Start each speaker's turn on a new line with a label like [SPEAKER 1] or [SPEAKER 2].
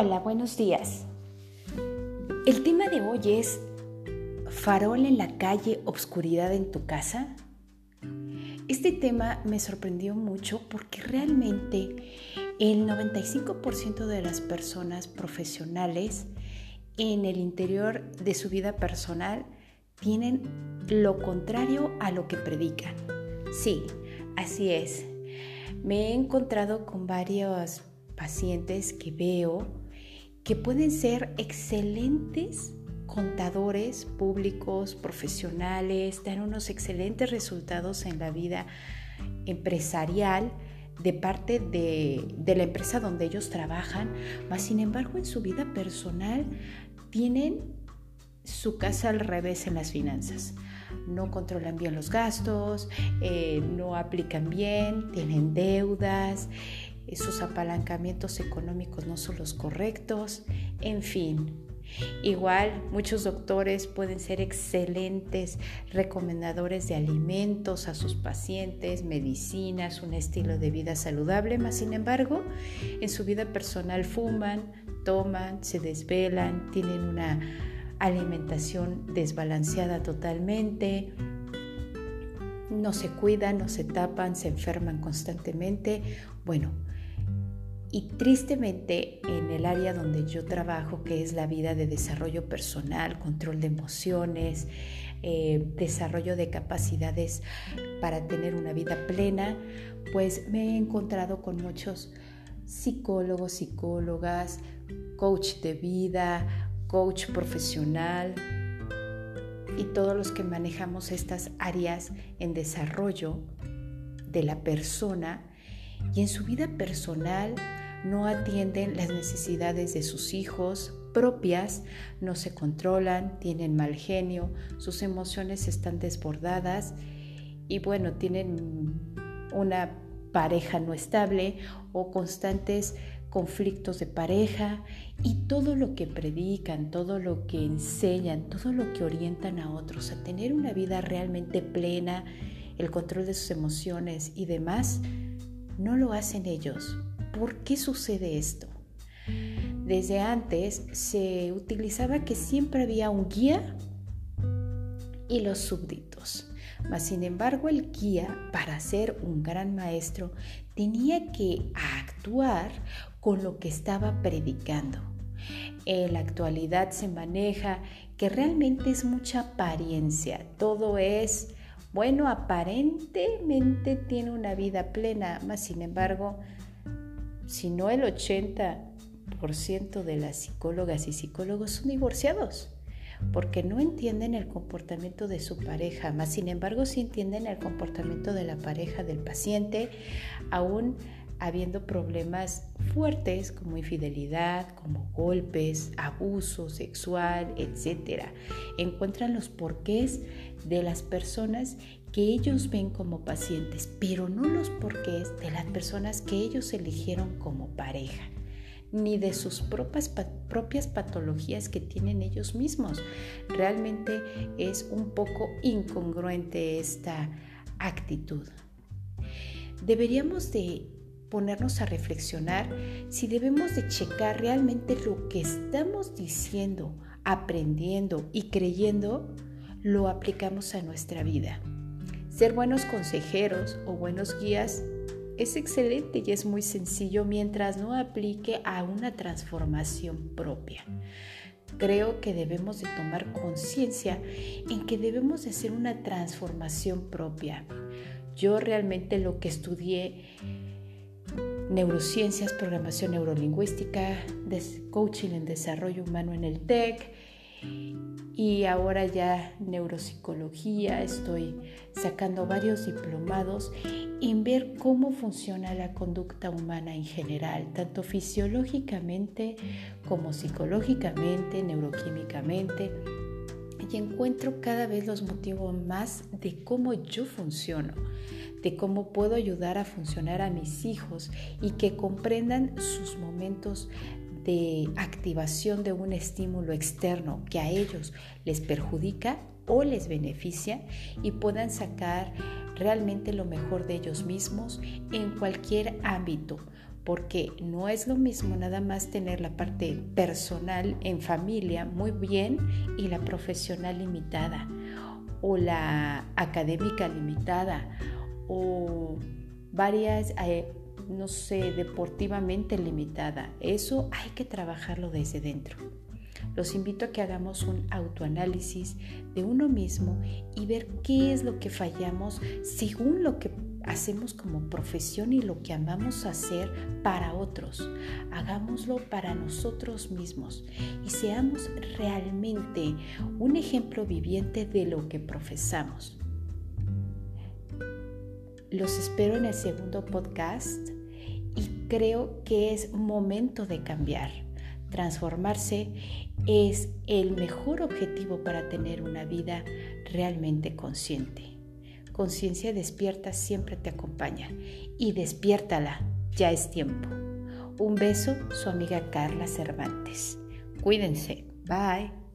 [SPEAKER 1] Hola, buenos días. El tema de hoy es farol en la calle, obscuridad en tu casa. Este tema me sorprendió mucho porque realmente el 95% de las personas profesionales en el interior de su vida personal tienen lo contrario a lo que predican. Sí, así es. Me he encontrado con varios pacientes que veo que pueden ser excelentes contadores públicos, profesionales, dan unos excelentes resultados en la vida empresarial de parte de, la empresa donde ellos trabajan, mas sin embargo en su vida personal tienen su casa al revés en las finanzas. No controlan bien los gastos, eh, no aplican bien, tienen deudas, sus apalancamientos económicos no son los correctos, en fin. Igual, muchos doctores pueden ser excelentes recomendadores de alimentos a sus pacientes, medicinas, un estilo de vida saludable, mas sin embargo, en su vida personal fuman, toman, se desvelan, tienen una alimentación desbalanceada totalmente, no se cuidan, no se tapan, se enferman constantemente. Bueno, y tristemente en el área donde yo trabajo, que es la vida de desarrollo personal, control de emociones, eh, desarrollo de capacidades para tener una vida plena, pues me he encontrado con muchos psicólogos, psicólogas, coach de vida, coach profesional y todos los que manejamos estas áreas en desarrollo de la persona y en su vida personal no atienden las necesidades de sus hijos propias, no se controlan, tienen mal genio, sus emociones están desbordadas y bueno, tienen una pareja no estable o constantes conflictos de pareja y todo lo que predican, todo lo que enseñan, todo lo que orientan a otros a tener una vida realmente plena, el control de sus emociones y demás, no lo hacen ellos. ¿Por qué sucede esto? Desde antes se utilizaba que siempre había un guía y los súbditos. Mas sin embargo el guía, para ser un gran maestro, tenía que actuar con lo que estaba predicando. En la actualidad se maneja que realmente es mucha apariencia, todo es bueno, aparentemente tiene una vida plena, más sin embargo, si no el 80% de las psicólogas y psicólogos son divorciados, porque no entienden el comportamiento de su pareja, más sin embargo sí entienden el comportamiento de la pareja del paciente, aún habiendo problemas fuertes como infidelidad, como golpes, abuso sexual, etc. Encuentran los porqués de las personas que ellos ven como pacientes, pero no los porqués de las personas que ellos eligieron como pareja ni de sus propias, propias patologías que tienen ellos mismos. Realmente es un poco incongruente esta actitud. Deberíamos de ponernos a reflexionar si debemos de checar realmente lo que estamos diciendo, aprendiendo y creyendo, lo aplicamos a nuestra vida. Ser buenos consejeros o buenos guías es excelente y es muy sencillo mientras no aplique a una transformación propia. Creo que debemos de tomar conciencia en que debemos de hacer una transformación propia. Yo realmente lo que estudié neurociencias, programación neurolingüística, coaching en desarrollo humano en el TEC y ahora ya neuropsicología. Estoy sacando varios diplomados en ver cómo funciona la conducta humana en general, tanto fisiológicamente como psicológicamente, neuroquímicamente. Y encuentro cada vez los motivos más de cómo yo funciono de cómo puedo ayudar a funcionar a mis hijos y que comprendan sus momentos de activación de un estímulo externo que a ellos les perjudica o les beneficia y puedan sacar realmente lo mejor de ellos mismos en cualquier ámbito, porque no es lo mismo nada más tener la parte personal en familia muy bien y la profesional limitada o la académica limitada o varias, eh, no sé, deportivamente limitada. Eso hay que trabajarlo desde dentro. Los invito a que hagamos un autoanálisis de uno mismo y ver qué es lo que fallamos según lo que hacemos como profesión y lo que amamos hacer para otros. Hagámoslo para nosotros mismos y seamos realmente un ejemplo viviente de lo que profesamos. Los espero en el segundo podcast y creo que es momento de cambiar. Transformarse es el mejor objetivo para tener una vida realmente consciente. Conciencia despierta siempre te acompaña y despiértala, ya es tiempo. Un beso, su amiga Carla Cervantes. Cuídense, bye.